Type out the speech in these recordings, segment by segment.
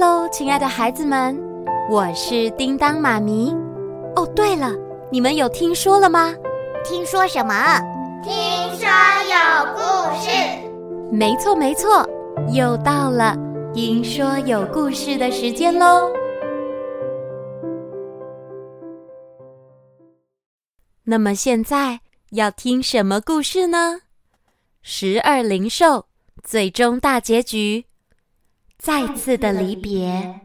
喽，亲爱的孩子们，我是叮当妈咪。哦，对了，你们有听说了吗？听说什么？听说有故事。没错，没错，又到了听说有故事的时间喽。那么现在要听什么故事呢？十二灵兽最终大结局，再次的离别。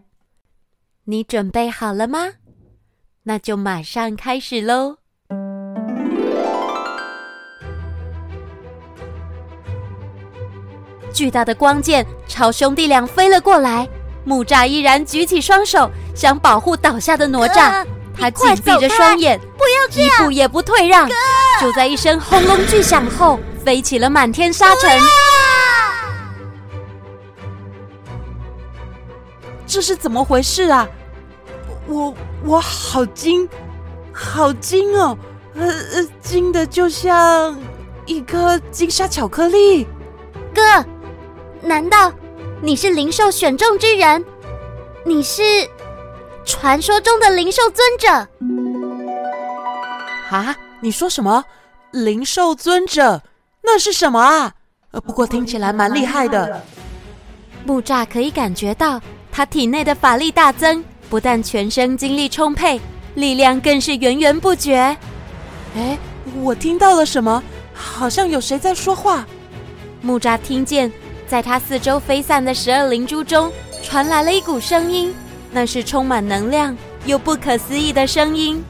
你准备好了吗？那就马上开始喽！巨大的光剑朝兄弟俩飞了过来，木栅依然举起双手，想保护倒下的哪吒。他紧闭着双眼，不要这样，一步也不退让。就在一声轰隆巨响后，飞起了满天沙尘。这是怎么回事啊？我我好惊，好惊哦！呃呃，惊的就像一颗金沙巧克力。哥，难道你是灵兽选中之人？你是传说中的灵兽尊者？啊？你说什么？灵兽尊者？那是什么啊？呃，不过听起来蛮厉害的。木栅可以感觉到。他体内的法力大增，不但全身精力充沛，力量更是源源不绝。哎，我听到了什么？好像有谁在说话。木扎听见，在他四周飞散的十二灵珠中传来了一股声音，那是充满能量又不可思议的声音。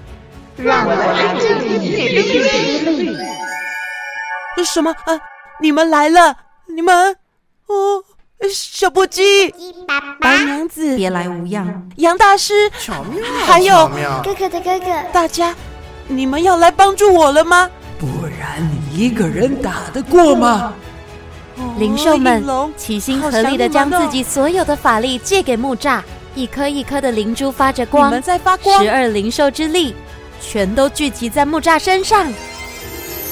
让我来助你施力。什么？啊，你们来了！你们，哦。小波鸡，白娘子，别来无恙。杨大师，巧妙，还有哥哥的哥哥，大家，你们要来帮助我了吗？不然你一个人打得过吗？灵兽们齐心合力的将自己所有的法力借给木栅，一颗一颗的灵珠发着光，你们在发光，十二灵兽之力全都聚集在木栅身上。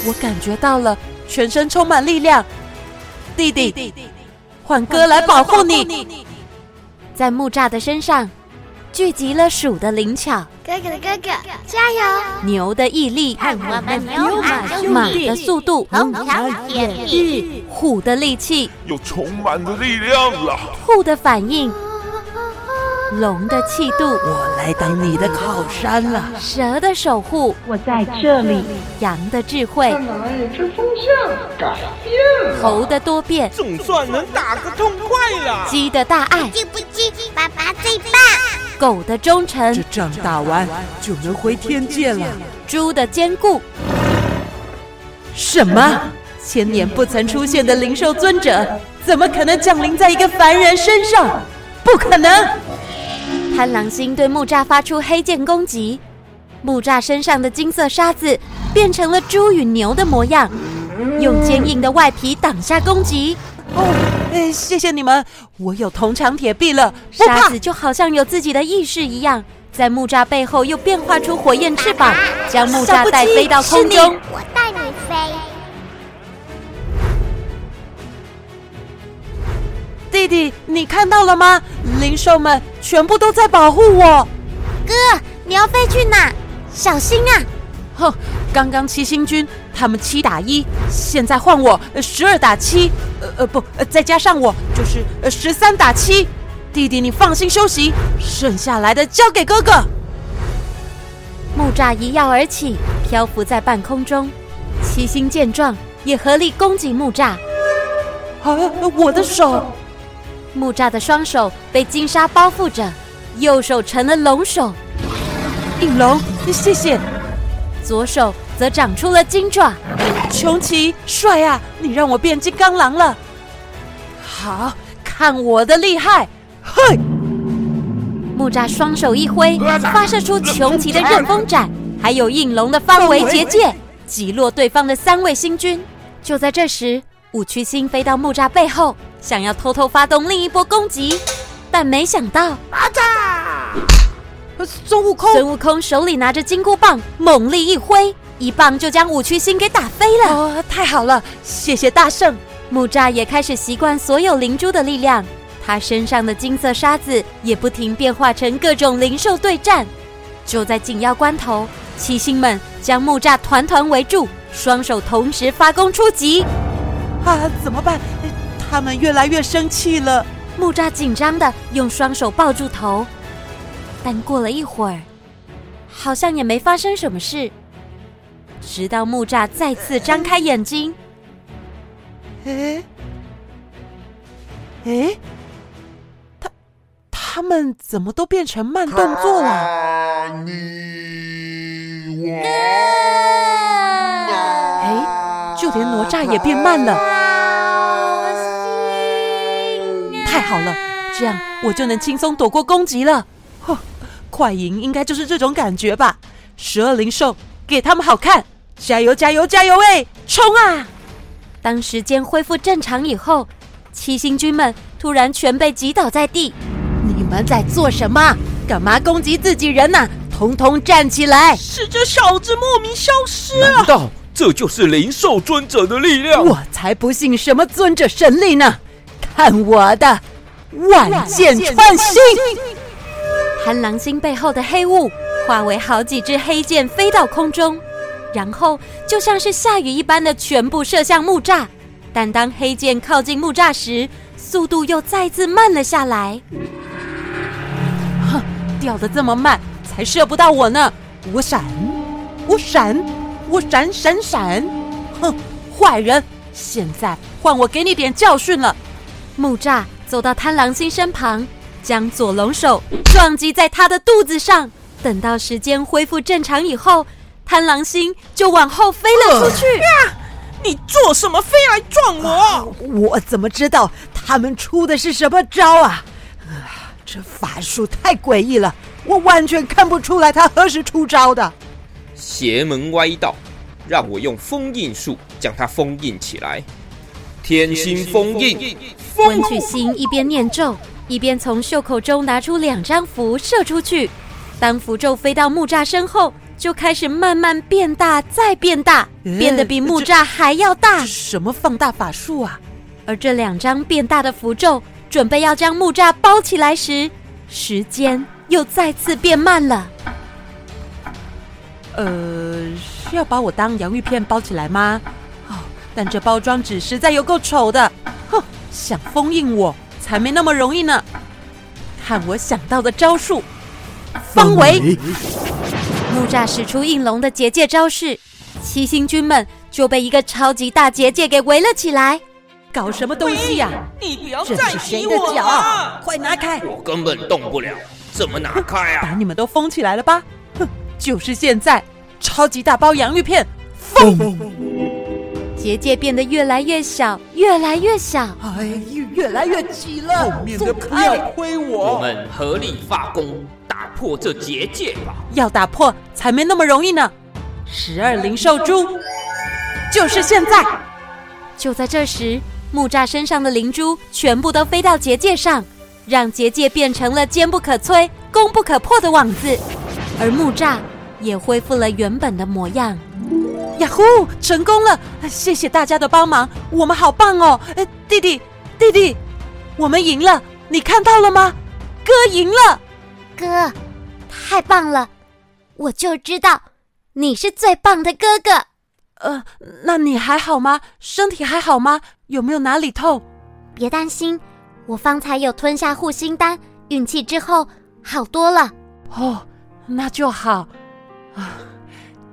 我感觉到了，全身充满力量。弟弟。弟弟换哥来保护你，在木栅的身上聚集了鼠的灵巧，哥哥的哥哥加油，牛的毅力，看我们牛马马的速度，龙的眼力，虎的力气，又充满了力量了，兔的反应。龙的气度，我来当你的靠山了；蛇的守护，我在这里；羊的智慧，这风向？改变了；猴的多变，总算能打个痛快了；鸡的大爱，记不记？爸爸最棒；狗的忠诚，这仗打完就能回天界了；猪的坚固。什么？千年不曾出现的灵兽尊者，怎么可能降临在一个凡人身上？不可能！贪狼星对木栅发出黑剑攻击，木栅身上的金色沙子变成了猪与牛的模样，用坚硬的外皮挡下攻击。哦，哎，谢谢你们，我有铜墙铁壁了。沙子就好像有自己的意识一样，在木栅背后又变化出火焰翅膀，将木栅带飞到空中。我带你飞。弟弟，你看到了吗？灵兽们全部都在保护我。哥，你要飞去哪？小心啊！哼，刚刚七星军他们七打一，现在换我十二打七，呃呃不，再加上我就是十三打七。弟弟，你放心休息，剩下来的交给哥哥。木栅一跃而起，漂浮在半空中。七星见状，也合力攻击木栅。啊，我的手！木栅的双手被金沙包覆着，右手成了龙手。应龙，谢谢。左手则长出了金爪。穷奇，帅啊！你让我变金刚狼了。好，看我的厉害！嘿！木栅双手一挥，发射出穷奇的刃风斩，还有应龙的方为结界，击落对方的三位星君。就在这时，五曲星飞到木栅背后。想要偷偷发动另一波攻击，但没想到，啊嚓！孙悟空，孙悟空手里拿着金箍棒，猛力一挥，一棒就将五曲星给打飞了。哦，太好了，谢谢大圣。木吒也开始习惯所有灵珠的力量，他身上的金色沙子也不停变化成各种灵兽对战。就在紧要关头，七星们将木吒团团围住，双手同时发功出击。啊，怎么办？他们越来越生气了。木栅紧张的用双手抱住头，但过了一会儿，好像也没发生什么事。直到木栅再次张开眼睛，哎，哎，他他们怎么都变成慢动作了？哎，就连哪吒也变慢了。太好了，这样我就能轻松躲过攻击了。哼，快赢应该就是这种感觉吧？十二灵兽，给他们好看！加油，加油，加油！哎，冲啊！当时间恢复正常以后，七星军们突然全被击倒在地。你们在做什么？干嘛攻击自己人呢、啊？统统站起来！是这小子莫名消失啊！难道这就是灵兽尊者的力量？我才不信什么尊者神力呢！看我的万箭穿心！贪狼星背后的黑雾化为好几支黑箭飞到空中。然后就像是下雨一般的全部射向木栅，但当黑箭靠近木栅时，速度又再次慢了下来。哼，掉的这么慢，才射不到我呢！我闪，我闪，我闪闪闪！哼，坏人，现在换我给你点教训了。木栅走到贪狼星身旁，将左龙手撞击在他的肚子上。等到时间恢复正常以后。贪狼星就往后飞了出去。啊！你做什么飞来撞我？啊，我怎么知道他们出的是什么招啊？啊，这法术太诡异了，我完全看不出来他何时出招的。邪门歪道，让我用封印术将他封印起来。天心封印。文曲星一边念咒，一边从袖口中拿出两张符射出去。当符咒飞到木栅身后。就开始慢慢变大，再变大，变得比木栅还要大。什么放大法术啊？而这两张变大的符咒准备要将木栅包起来时，时间又再次变慢了。呃，是要把我当洋芋片包起来吗？哦，但这包装纸实在有够丑的。哼，想封印我才没那么容易呢。看我想到的招数，方围。木栅使出应龙的结界招式，七星军们就被一个超级大结界给围了起来。搞什么东西呀、啊？你不要再提我了！快拿开！我根本动不了，怎么拿开啊？把你们都封起来了吧！哼，就是现在！超级大包洋芋片，封！结界变得越来越小，越来越小，哎，越来越挤了。后面的不要亏我！我们合力发功。打破这结界吧！要打破才没那么容易呢。十二灵兽珠，就是现在！就在这时，木栅身上的灵珠全部都飞到结界上，让结界变成了坚不可摧、攻不可破的网子，而木栅也恢复了原本的模样。呀呼，成功了！谢谢大家的帮忙，我们好棒哦！弟弟，弟弟，我们赢了！你看到了吗？哥赢了！哥，太棒了！我就知道你是最棒的哥哥。呃，那你还好吗？身体还好吗？有没有哪里痛？别担心，我方才有吞下护心丹，运气之后好多了。哦，那就好。啊，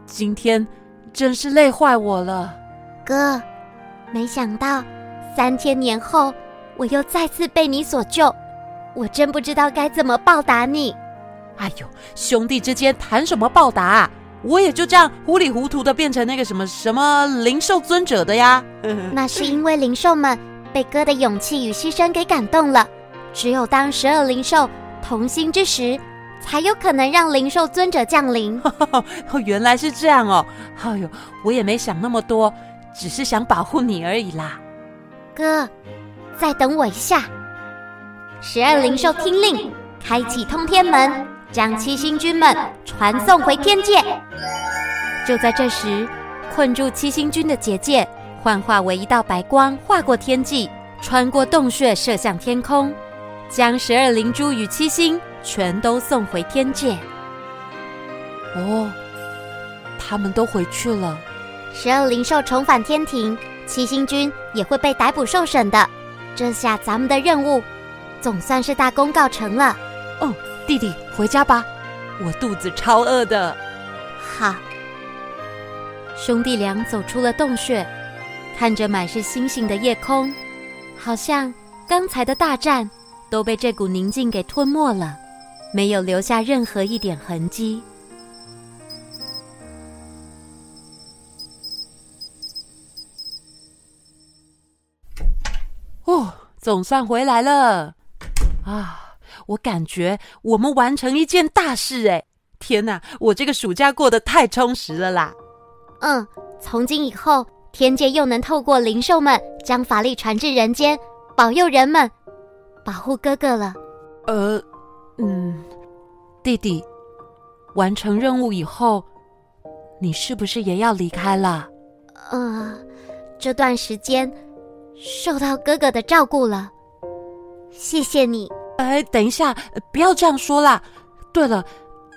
今天真是累坏我了。哥，没想到三千年后，我又再次被你所救。我真不知道该怎么报答你。哎呦，兄弟之间谈什么报答啊？我也就这样糊里糊涂的变成那个什么什么灵兽尊者的呀。那是因为灵兽们被哥的勇气与牺牲给感动了。只有当十二灵兽同心之时，才有可能让灵兽尊者降临。哦，原来是这样哦。哎呦，我也没想那么多，只是想保护你而已啦。哥，再等我一下。十二灵兽听令，开启通天门，将七星君们传送回天界。就在这时，困住七星君的结界幻化为一道白光，划过天际，穿过洞穴，射向天空。将十二灵珠与七星全都送回天界。哦，他们都回去了。十二灵兽重返天庭，七星君也会被逮捕受审的。这下咱们的任务总算是大功告成了。哦，弟弟，回家吧，我肚子超饿的。好。兄弟俩走出了洞穴，看着满是星星的夜空，好像刚才的大战都被这股宁静给吞没了，没有留下任何一点痕迹。哦，总算回来了啊！我感觉我们完成一件大事哎！天哪，我这个暑假过得太充实了啦！嗯，从今以后，天界又能透过灵兽们将法力传至人间，保佑人们，保护哥哥了。呃，嗯，弟弟，完成任务以后，你是不是也要离开了？呃，这段时间受到哥哥的照顾了，谢谢你。哎，等一下，不要这样说啦。对了，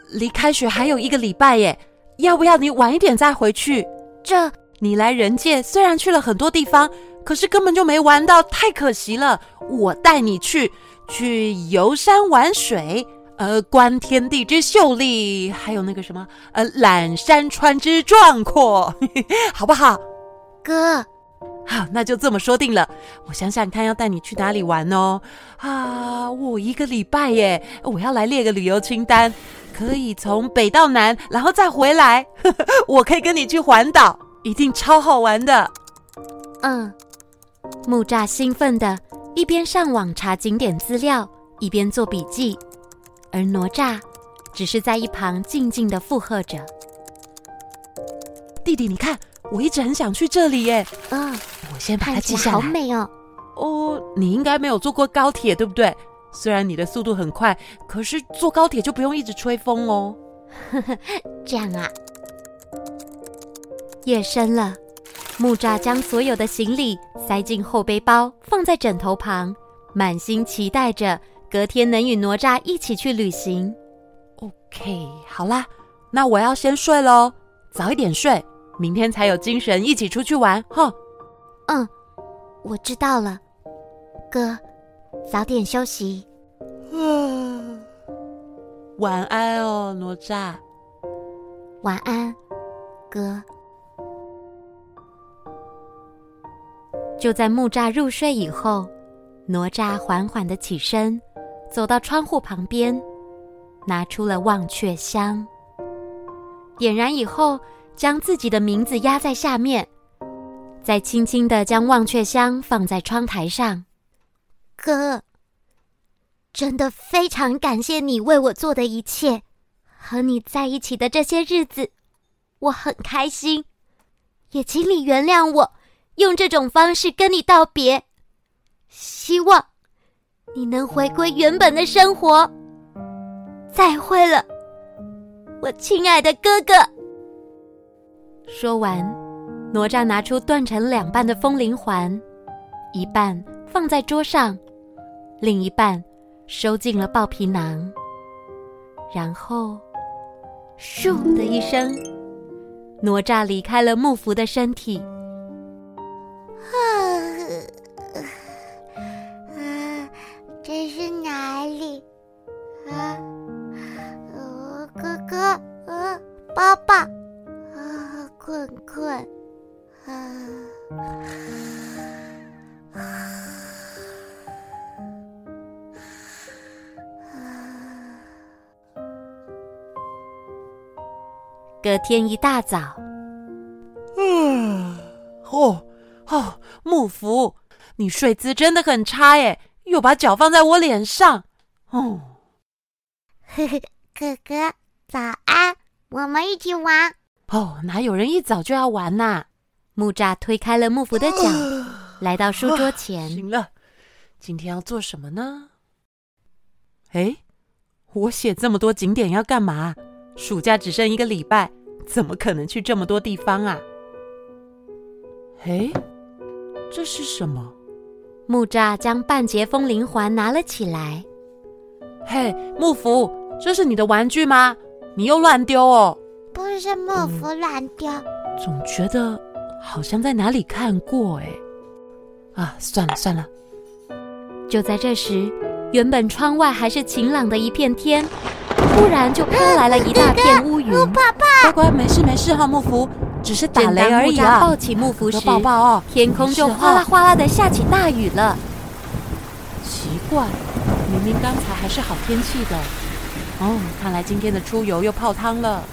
离开学还有一个礼拜耶。要不要你晚一点再回去？这你来人界虽然去了很多地方，可是根本就没玩到，太可惜了。我带你去，去游山玩水，呃，观天地之秀丽，还有那个什么，呃，览山川之壮阔，好不好？哥，好，那就这么说定了。我想想看，要带你去哪里玩哦？啊，我一个礼拜耶，我要来列个旅游清单。可以从北到南，然后再回来。我可以跟你去环岛，一定超好玩的。嗯，木栅兴奋的一边上网查景点资料，一边做笔记，而哪吒只是在一旁静静的附和着。弟弟，你看，我一直很想去这里耶。嗯，我先把它记下来。好美哦。哦，你应该没有坐过高铁，对不对？虽然你的速度很快，可是坐高铁就不用一直吹风哦。呵呵，这样啊。夜深了，木栅将所有的行李塞进后背包，放在枕头旁，满心期待着隔天能与哪吒一起去旅行。OK，好啦，那我要先睡喽，早一点睡，明天才有精神一起出去玩。哈，嗯，我知道了，哥。早点休息。嗯，晚安哦，哪吒。晚安，哥。就在木栅入睡以后，哪吒缓缓的起身，走到窗户旁边，拿出了忘却香，点燃以后，将自己的名字压在下面，再轻轻的将忘却香放在窗台上。哥，真的非常感谢你为我做的一切，和你在一起的这些日子，我很开心。也请你原谅我，用这种方式跟你道别。希望你能回归原本的生活。再会了，我亲爱的哥哥。说完，哪吒拿出断成两半的风铃环，一半放在桌上。另一半收进了豹皮囊，然后，咻的一声，哪吒离开了木符的身体。天一大早，嗯，哦哦，木福，你睡姿真的很差耶，又把脚放在我脸上，哦，呵呵，哥哥早安，我们一起玩。哦，哪有人一早就要玩呐、啊？木栅推开了木福的脚，呃、来到书桌前。行了，今天要做什么呢？哎，我写这么多景点要干嘛？暑假只剩一个礼拜，怎么可能去这么多地方啊？哎，这是什么？木栅将半截风铃环拿了起来。嘿，木福，这是你的玩具吗？你又乱丢哦！不是木福乱丢，嗯，总觉得好像在哪里看过哎。啊，算了算了。就在这时，原本窗外还是晴朗的一片天，突然就飘来了一大片乌云。爸爸，乖乖，没事没事哈，木福，只是打雷而已啊。抱起木福时，抱抱哦，天空就哗啦哗啦的下起大雨了。奇怪，明明刚才还是好天气的。哦，看来今天的出游又泡汤了。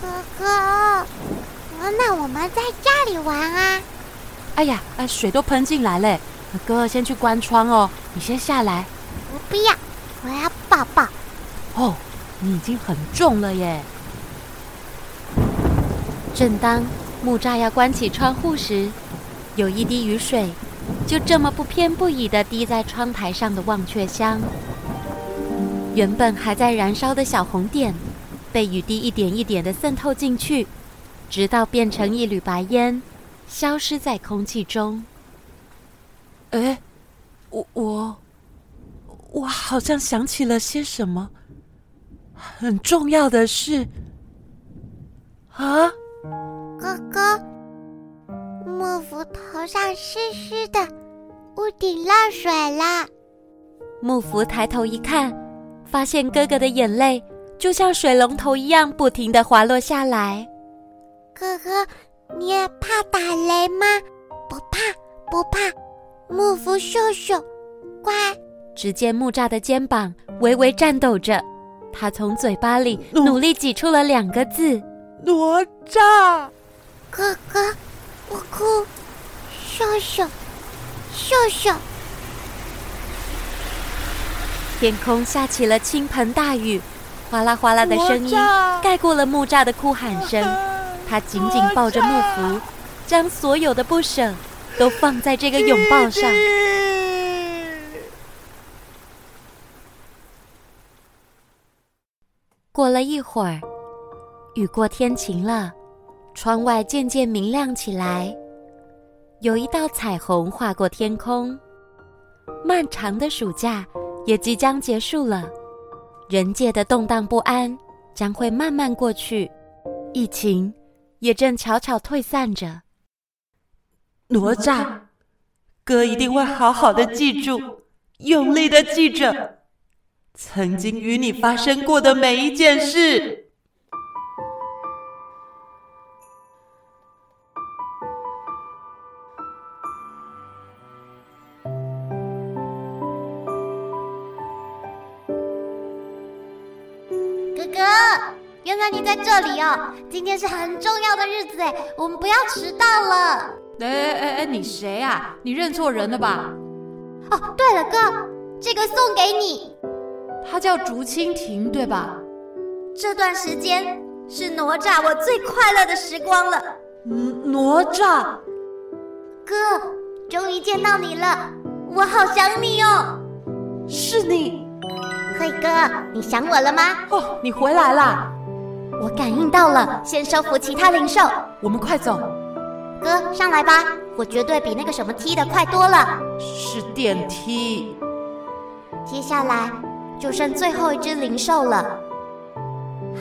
哥哥，那我们在家里玩啊？哎呀，啊，水都喷进来嘞！哥，先去关窗哦，你先下来。我不要，我要抱抱。哦，你已经很重了耶。正当木栅要关起窗户时，有一滴雨水就这么不偏不倚地滴在窗台上的忘却香。原本还在燃烧的小红点，被雨滴一点一点地渗透进去，直到变成一缕白烟，消失在空气中。哎，我我我好像想起了些什么很重要的事啊！哥哥，木福头上湿湿的，屋顶漏水了。木福抬头一看，发现哥哥的眼泪就像水龙头一样不停的滑落下来。哥哥，你也怕打雷吗？不怕，不怕。木福秀秀，乖。只见木栅的肩膀微微颤抖着，他从嘴巴里努力挤出了两个字：哪吒。哥哥，我哭。笑笑，笑笑。天空下起了倾盆大雨，哗啦哗啦的声音盖过了木栅的哭喊声。他紧紧抱着木符，将所有的不舍都放在这个拥抱上。过了一会儿，雨过天晴了，窗外渐渐明亮起来，有一道彩虹划过天空。漫长的暑假也即将结束了，人界的动荡不安将会慢慢过去，疫情也正悄悄退散着。哪吒，哥一定会好好的记住，用力的记着曾经与你发生过的每一件事。哥哥原来你在这里哦！今天是很重要的日子哎，我们不要迟到了。哎哎哎，你谁啊？你认错人了吧？哦，对了，哥，这个送给你。他叫竹蜻蜓，对吧？这段时间是哪吒我最快乐的时光了。嗯，哪吒，哥，终于见到你了，我好想你哦。是你，慧哥，你想我了吗？哦，你回来啦。我感应到了，先收服其他灵兽。我们快走，哥，上来吧，我绝对比那个什么梯的快多了。是电梯。接下来就剩最后一只灵兽了。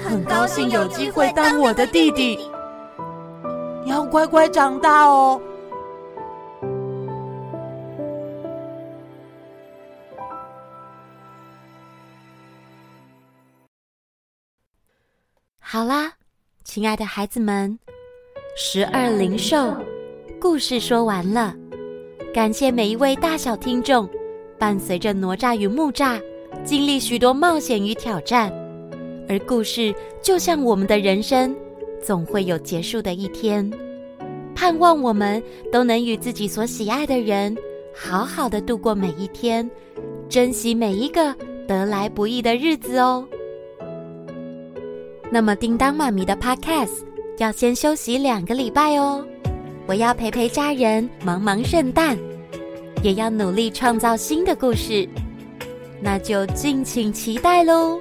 很高兴有机会当我的弟弟，你要乖乖长大哦。好啦，亲爱的孩子们，十二灵兽故事说完了。感谢每一位大小听众，伴随着哪吒与木栅经历许多冒险与挑战。而故事就像我们的人生，总会有结束的一天。盼望我们都能与自己所喜爱的人，好好的度过每一天，珍惜每一个得来不易的日子哦。那么，叮当妈咪的 Podcast 要先休息两个礼拜哦。我要陪陪家人，忙忙圣诞，也要努力创造新的故事，那就敬请期待喽。